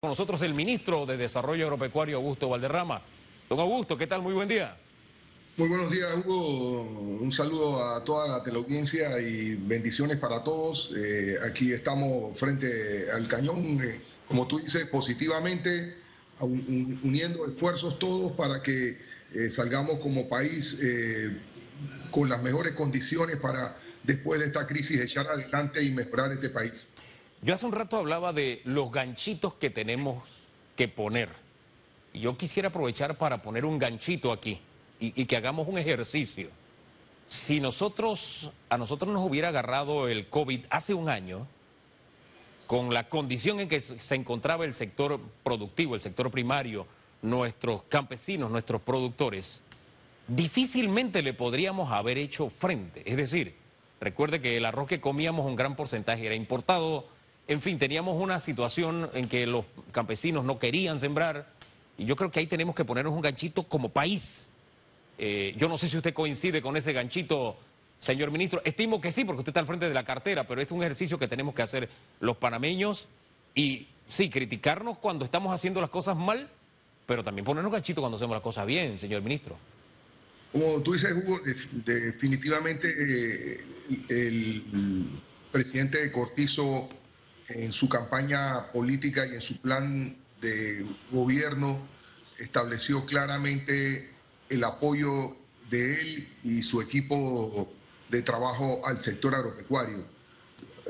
Con nosotros el ministro de Desarrollo Agropecuario, Augusto Valderrama. Don Augusto, ¿qué tal? Muy buen día. Muy buenos días, Hugo. Un saludo a toda la teleaudiencia y bendiciones para todos. Eh, aquí estamos frente al cañón, eh, como tú dices, positivamente, uniendo esfuerzos todos para que eh, salgamos como país con las mejores condiciones para, después de esta crisis, echar adelante y mejorar este país. Yo hace un rato hablaba de los ganchitos que tenemos que poner. Y yo quisiera aprovechar para poner un ganchito aquí y, que hagamos un ejercicio. Si nosotros, a nosotros nos hubiera agarrado el COVID hace un año, con la condición en que se encontraba el sector productivo, el sector primario, nuestros campesinos, nuestros productores, difícilmente le podríamos haber hecho frente. Es decir, recuerde que el arroz que comíamos un gran porcentaje era importado, en fin, teníamos una situación en que los campesinos no querían sembrar y yo creo que ahí tenemos que ponernos un ganchito como país. Eh, yo no sé si usted coincide con ese ganchito, señor ministro. Estimo que sí, porque usted está al frente de la cartera, pero este es un ejercicio que tenemos que hacer los panameños y sí, criticarnos cuando estamos haciendo las cosas mal, pero también ponernos ganchito cuando hacemos las cosas bien, señor ministro. Como tú dices, Hugo, definitivamente eh, el presidente Cortizo en su campaña política y en su plan de gobierno estableció claramente el apoyo de él y su equipo de trabajo al sector agropecuario.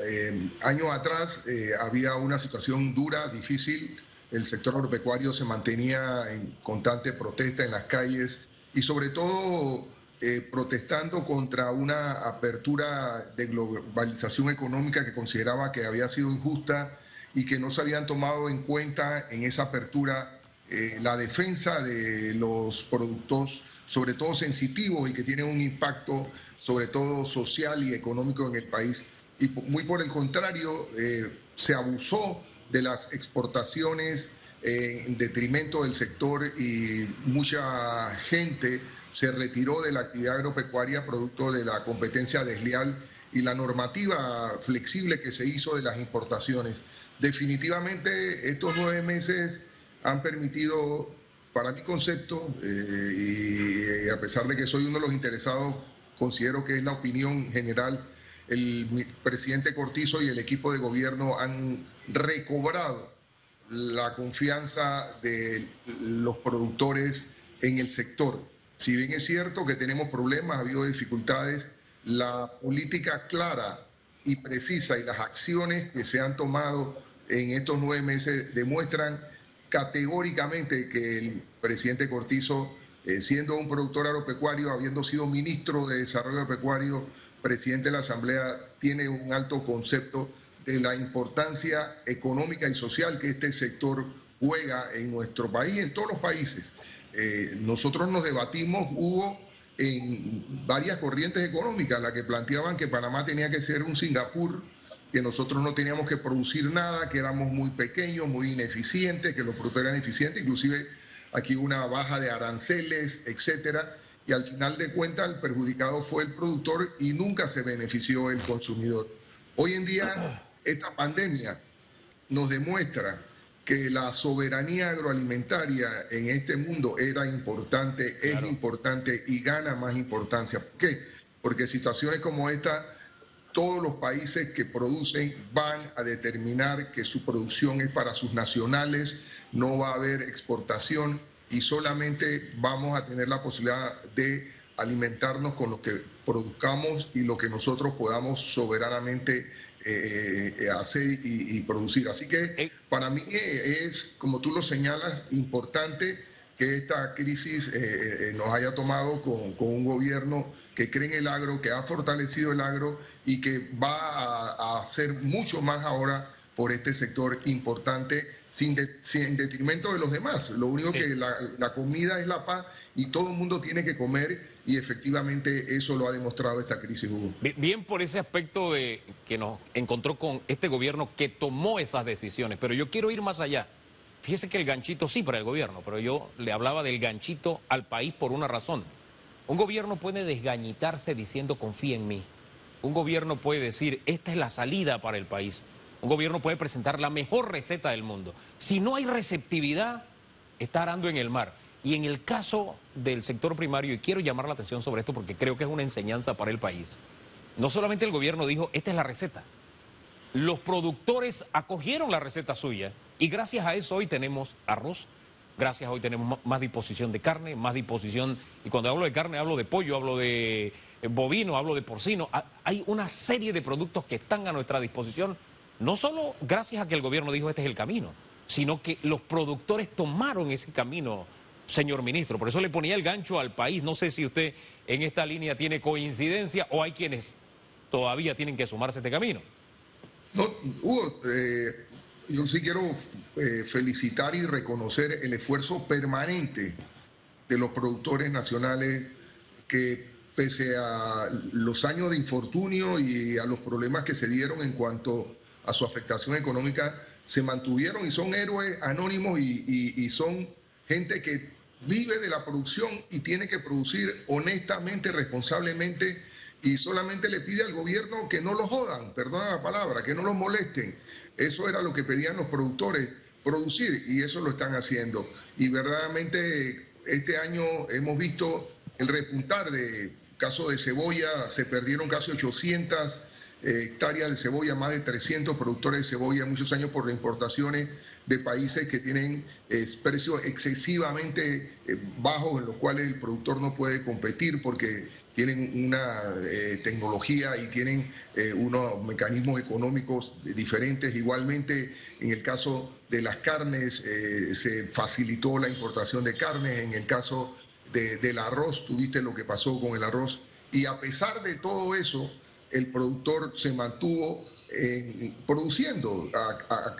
Eh, años atrás eh, había una situación dura, difícil. El sector agropecuario se mantenía en constante protesta en las calles y sobre todo eh, protestando contra una apertura de globalización económica que consideraba que había sido injusta y que no se habían tomado en cuenta en esa apertura eh, la defensa de los productos, sobre todo sensitivos y que tienen un impacto sobre todo social y económico en el país. Y muy por el contrario, eh, se abusó de las exportaciones en detrimento del sector y mucha gente se retiró de la actividad agropecuaria producto de la competencia desleal y la normativa flexible que se hizo de las importaciones. Definitivamente estos nueve meses han permitido, para mi concepto, eh, y a pesar de que soy uno de los interesados, considero que es la opinión general, el presidente Cortizo y el equipo de gobierno han recobrado la confianza de los productores en el sector. Si bien es cierto que tenemos problemas, ha habido dificultades, la política clara y precisa y las acciones que se han tomado en estos nueve meses demuestran categóricamente que el presidente Cortizo, eh, siendo un productor agropecuario, habiendo sido ministro de Desarrollo Agropecuario, presidente de la Asamblea, tiene un alto concepto de la importancia económica y social que este sector juega en nuestro país en todos los países. Eh, nosotros nos debatimos, hubo en varias corrientes económicas, la que planteaban que Panamá tenía que ser un Singapur, que nosotros no teníamos que producir nada, que éramos muy pequeños, muy ineficientes, que los productores eran eficientes, inclusive aquí una baja de aranceles, etcétera, y al final de cuentas el perjudicado fue el productor y nunca se benefició el consumidor. Hoy en día esta pandemia nos demuestra que la soberanía agroalimentaria en este mundo era importante, es importante y gana más importancia. ¿Por qué? Porque situaciones como esta, todos los países que producen van a determinar que su producción es para sus nacionales, no va a haber exportación y solamente vamos a tener la posibilidad de alimentarnos con lo que produzcamos y lo que nosotros podamos soberanamente eh, eh, hacer y, producir. Así que eh. para mí es, como tú lo señalas, importante que esta crisis nos haya tomado con, un gobierno que cree en el agro, que ha fortalecido el agro y que va a hacer mucho más ahora por este sector importante sin, sin detrimento de los demás. Lo único que la, comida es la paz y todo el mundo tiene que comer y efectivamente eso lo ha demostrado esta crisis, Hugo. Bien por ese aspecto de que nos encontró con este gobierno que tomó esas decisiones, pero yo quiero ir más allá. Fíjese que el ganchito sí para el gobierno, pero yo le hablaba del ganchito al país por una razón. Un gobierno puede desgañitarse diciendo confía en mí. Un gobierno puede decir esta es la salida para el país. Un gobierno puede presentar la mejor receta del mundo. Si no hay receptividad, está arando en el mar. Y en el caso del sector primario, y quiero llamar la atención sobre esto porque creo que es una enseñanza para el país, no solamente el gobierno dijo, esta es la receta, los productores acogieron la receta suya y gracias a eso hoy tenemos arroz, gracias a hoy tenemos más disposición de carne, más disposición, y cuando hablo de carne hablo de pollo, hablo de eh, bovino, hablo de porcino, hay una serie de productos que están a nuestra disposición, no solo gracias a que el gobierno dijo este es el camino, sino que los productores tomaron ese camino, señor ministro. Por eso le ponía el gancho al país. No sé si usted en esta línea tiene coincidencia o hay quienes todavía tienen que sumarse a este camino. No, Hugo, eh, yo sí quiero eh, felicitar y reconocer el esfuerzo permanente de los productores nacionales que pese a los años de infortunio y a los problemas que se dieron en cuanto a su afectación económica, se mantuvieron y son héroes anónimos y son gente que vive de la producción y tiene que producir honestamente, responsablemente y solamente le pide al gobierno que no lo jodan, perdona la palabra, que no los molesten. Eso era lo que pedían los productores, producir, y eso lo están haciendo. Y verdaderamente este año hemos visto el repuntar de caso de cebolla, se perdieron casi 800 hectáreas de cebolla, más de 300 productores de cebolla, muchos años por importaciones de países que tienen eh, precios excesivamente eh, bajos en los cuales el productor no puede competir porque tienen una eh, tecnología y tienen unos mecanismos económicos diferentes. Igualmente, en el caso de las carnes, se facilitó la importación de carnes. En el caso del arroz, tuviste lo que pasó con el arroz. Y a pesar de todo eso, el productor se mantuvo eh, produciendo,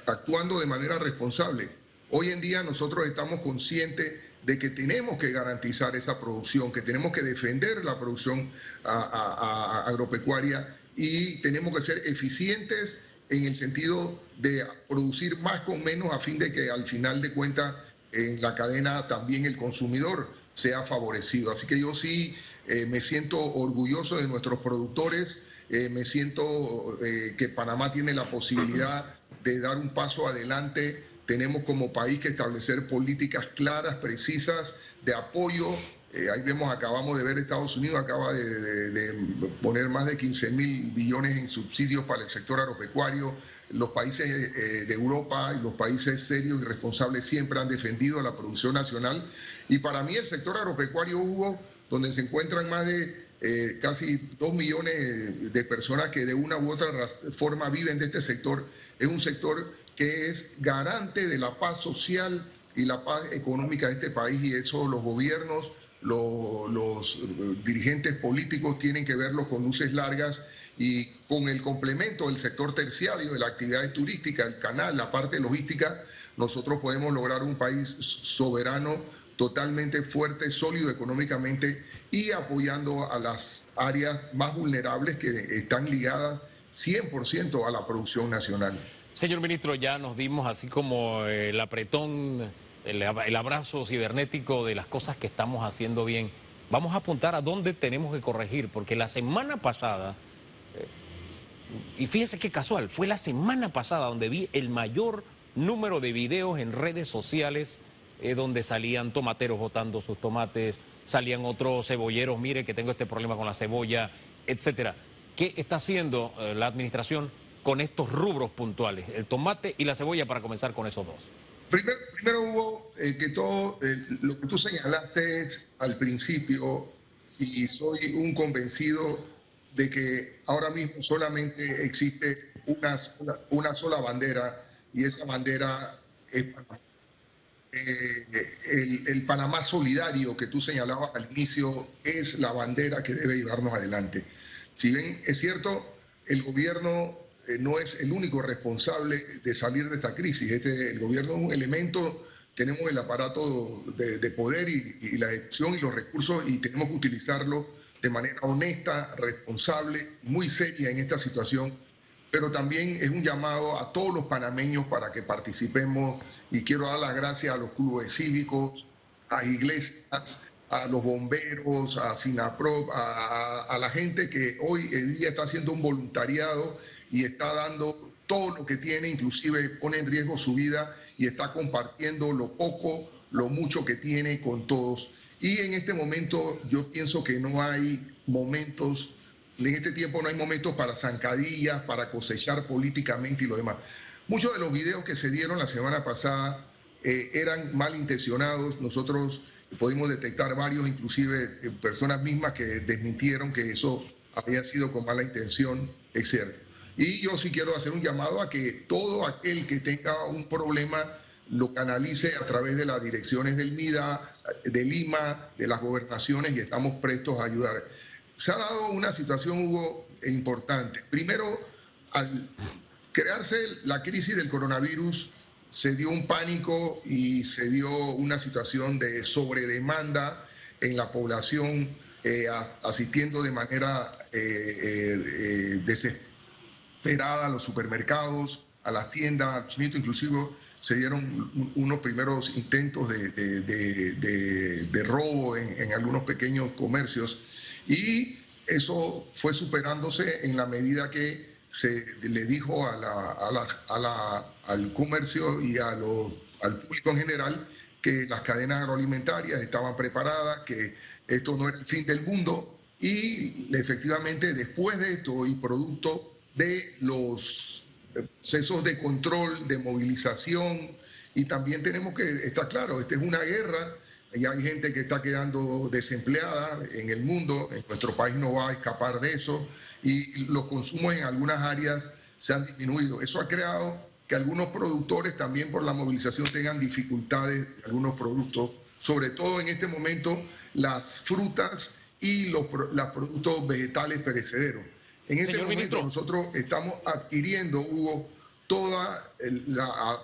actuando de manera responsable. Hoy en día nosotros estamos conscientes de que tenemos que garantizar esa producción, que tenemos que defender la producción agropecuaria y tenemos que ser eficientes en el sentido de producir más con menos a fin de que al final de cuentas en la cadena también el consumidor sea favorecido. Así que yo sí eh, me siento orgulloso de nuestros productores, eh, me siento eh, que Panamá tiene la posibilidad de dar un paso adelante. Tenemos como país que establecer políticas claras, precisas, de apoyo eh, ahí vemos, acabamos de ver, Estados Unidos acaba de, poner más de 15 mil billones en subsidios para el sector agropecuario. Los países de Europa y los países serios y responsables siempre han defendido la producción nacional. Y para mí el sector agropecuario, Hugo, donde se encuentran más de eh, casi dos millones de personas que de una u otra forma viven de este sector, es un sector que es garante de la paz social y la paz económica de este país y eso los gobiernos los, dirigentes políticos tienen que verlo con luces largas y con el complemento del sector terciario de la actividad turística, el canal, la parte logística, nosotros podemos lograr un país soberano, totalmente fuerte, sólido económicamente y apoyando a las áreas más vulnerables que están ligadas 100% a la producción nacional. Señor ministro, ya nos dimos así como el apretón el, abrazo cibernético de las cosas que estamos haciendo bien. Vamos a apuntar a dónde tenemos que corregir, porque la semana pasada, eh, y fíjese qué casual, fue la semana pasada donde vi el mayor número de videos en redes sociales eh, donde salían tomateros botando sus tomates, salían otros cebolleros, mire que tengo este problema con la cebolla, etcétera. ¿Qué está haciendo eh, la administración con estos rubros puntuales, el tomate y la cebolla, para comenzar con esos dos? Primero, hubo eh, que todo eh, lo que tú señalaste es al principio, y soy un convencido de que ahora mismo solamente existe una sola, una sola bandera, y esa bandera es Panamá. Eh, el, Panamá solidario que tú señalabas al inicio es la bandera que debe llevarnos adelante. Si bien es cierto, el gobierno eh, no es el único responsable de salir de esta crisis. Este, el gobierno es un elemento, tenemos el aparato de, poder y, la ejecución y los recursos y tenemos que utilizarlo de manera honesta, responsable, muy seria en esta situación. Pero también es un llamado a todos los panameños para que participemos y quiero dar las gracias a los clubes cívicos, a iglesias, a los bomberos, a SINAPROP, a, la gente que hoy en día está haciendo un voluntariado y está dando todo lo que tiene, inclusive pone en riesgo su vida y está compartiendo lo poco, lo mucho que tiene con todos. Y en este momento yo pienso que no hay momentos, en este tiempo no hay momentos para zancadillas, para cosechar políticamente y lo demás. Muchos de los videos que se dieron la semana pasada eh, eran malintencionados. Nosotros pudimos detectar varios, inclusive eh, personas mismas que desmintieron que eso había sido con mala intención, cierto. Y yo sí quiero hacer un llamado a que todo aquel que tenga un problema lo canalice a través de las direcciones del MIDA, de Lima, de las gobernaciones y estamos prestos a ayudar. Se ha dado una situación, Hugo, importante. Primero, al crearse la crisis del coronavirus, se dio un pánico y se dio una situación de sobredemanda en la población, eh, asistiendo de manera eh, eh, desesperada a los supermercados, a las tiendas, inclusive se dieron unos primeros intentos de, robo en, algunos pequeños comercios y eso fue superándose en la medida que se le dijo al comercio y a al público en general que las cadenas agroalimentarias estaban preparadas, que esto no era el fin del mundo. Y efectivamente después de esto y producto de los procesos de control, de movilización, y también tenemos que, está claro, esta es una guerra, y hay gente que está quedando desempleada en el mundo, en nuestro país no va a escapar de eso, y los consumos en algunas áreas se han disminuido. Eso ha creado que algunos productores también por la movilización tengan dificultades, algunos productos, sobre todo en este momento las frutas y los, los productos vegetales perecederos. En este momento nosotros estamos adquiriendo, Hugo, toda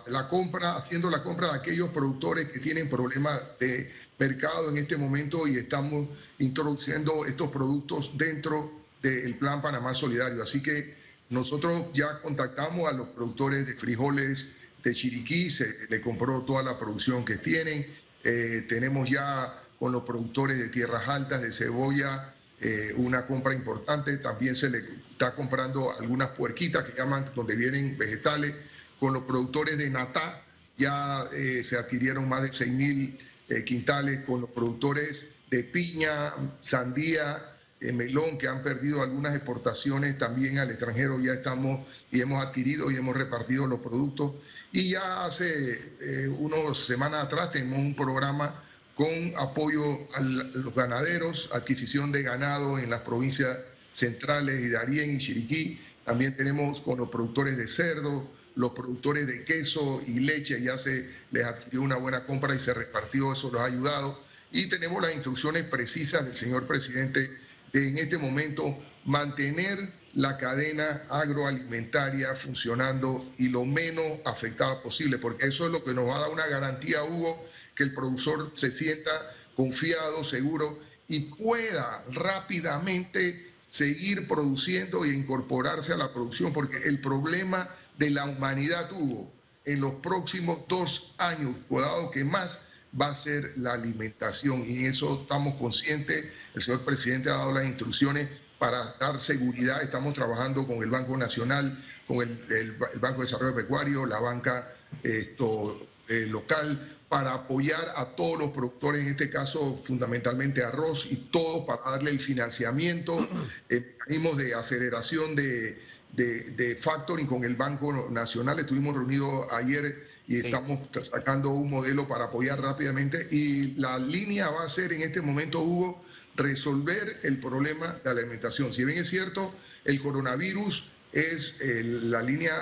la, compra, haciendo la compra de aquellos productores que tienen problemas de mercado en este momento y estamos introduciendo estos productos dentro del Plan Panamá Solidario. Así que nosotros ya contactamos a los productores de frijoles de Chiriquí, se le compró toda la producción que tienen. Eh, tenemos ya con los productores de tierras altas, de cebolla, eh, una compra importante. También se le está comprando algunas puerquitas que llaman, donde vienen vegetales. Con los productores de Natá ya eh, se adquirieron más de 6 mil eh, quintales. Con los productores de piña, sandía, melón, que han perdido algunas exportaciones también al extranjero, ya estamos y hemos adquirido y hemos repartido los productos. Y ya hace unas semanas atrás tenemos un programa con apoyo a los ganaderos, adquisición de ganado en las provincias centrales de Darién y Chiriquí. También tenemos con los productores de cerdo, los productores de queso y leche, ya se les adquirió una buena compra y se repartió, eso los ha ayudado. Y tenemos las instrucciones precisas del señor presidente de en este momento mantener la cadena agroalimentaria funcionando y lo menos afectada posible, porque eso es lo que nos va a dar una garantía, Hugo, que el productor se sienta confiado, seguro y pueda rápidamente seguir produciendo e incorporarse a la producción, porque el problema de la humanidad, Hugo, en los próximos dos años, cuidado que más, va a ser la alimentación y en eso estamos conscientes. El señor presidente ha dado las instrucciones para dar seguridad. Estamos trabajando con el Banco Nacional, con el, Banco de Desarrollo Pecuario, la banca esto, eh, local, para apoyar a todos los productores, en este caso fundamentalmente arroz y todo para darle el financiamiento, mecanismos de aceleración de, de, factoring con el Banco Nacional. Estuvimos reunidos ayer y estamos sacando un modelo para apoyar rápidamente y la línea va a ser en este momento, Hugo, resolver el problema de la alimentación. Si bien es cierto, el coronavirus es eh, la línea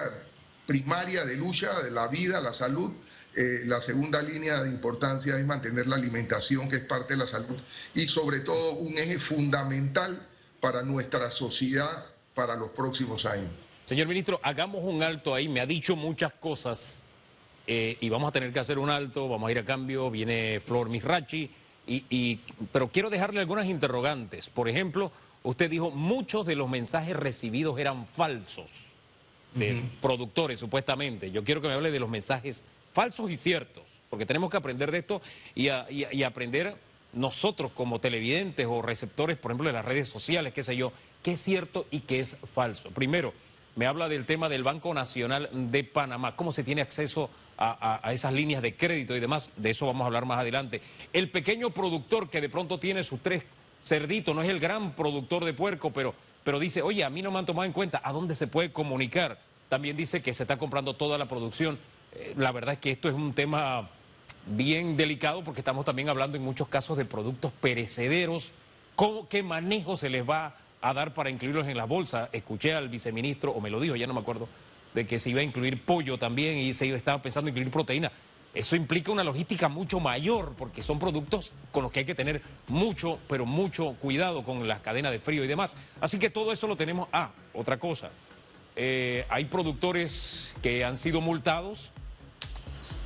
primaria de lucha de la vida, la salud, eh, la segunda línea de importancia es mantener la alimentación, que es parte de la salud, y sobre todo un eje fundamental para nuestra sociedad para los próximos años. Señor ministro, hagamos un alto ahí. Me ha dicho muchas cosas eh, y vamos a tener que hacer un alto, vamos a ir a cambio. Viene Flor Misrachi y, pero quiero dejarle algunas interrogantes. Por ejemplo, usted dijo, muchos de los mensajes recibidos eran falsos, de productores supuestamente. Yo quiero que me hable de los mensajes falsos y ciertos, porque tenemos que aprender de esto y, y aprender nosotros como televidentes o receptores, por ejemplo, de las redes sociales, qué sé yo, qué es cierto y qué es falso. Primero, me habla del tema del Banco Nacional de Panamá, cómo se tiene acceso a, esas líneas de crédito y demás, de eso vamos a hablar más adelante. El pequeño productor que de pronto tiene sus tres cerditos, no es el gran productor de puerco, pero, pero dice, oye, a mí no me han tomado en cuenta, ¿a dónde se puede comunicar? También dice que se está comprando toda la producción. Eh, la verdad es que esto es un tema bien delicado porque estamos también hablando en muchos casos de productos perecederos. ¿Cómo, ¿Qué manejo se les va a dar para incluirlos en las bolsas? Escuché al viceministro, o me lo dijo, ya no me acuerdo, de que se iba a incluir pollo también y se estaba pensando en incluir proteína. Eso implica una logística mucho mayor porque son productos con los que hay que tener mucho, pero mucho cuidado con las cadenas de frío y demás. Así que todo eso lo tenemos. Ah, otra cosa. Eh, hay productores que han sido multados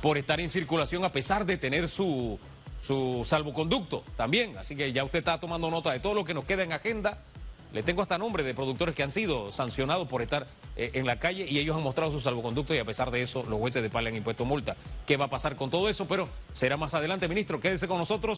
por estar en circulación a pesar de tener su, su salvoconducto también. Así que ya usted está tomando nota de todo lo que nos queda en agenda. Le tengo hasta nombre de productores que han sido sancionados por estar eh, en la calle y ellos han mostrado su salvoconducto y a pesar de eso los jueces de Pala han impuesto multa. ¿Qué va a pasar con todo eso? Pero será más adelante, ministro. Quédese con nosotros.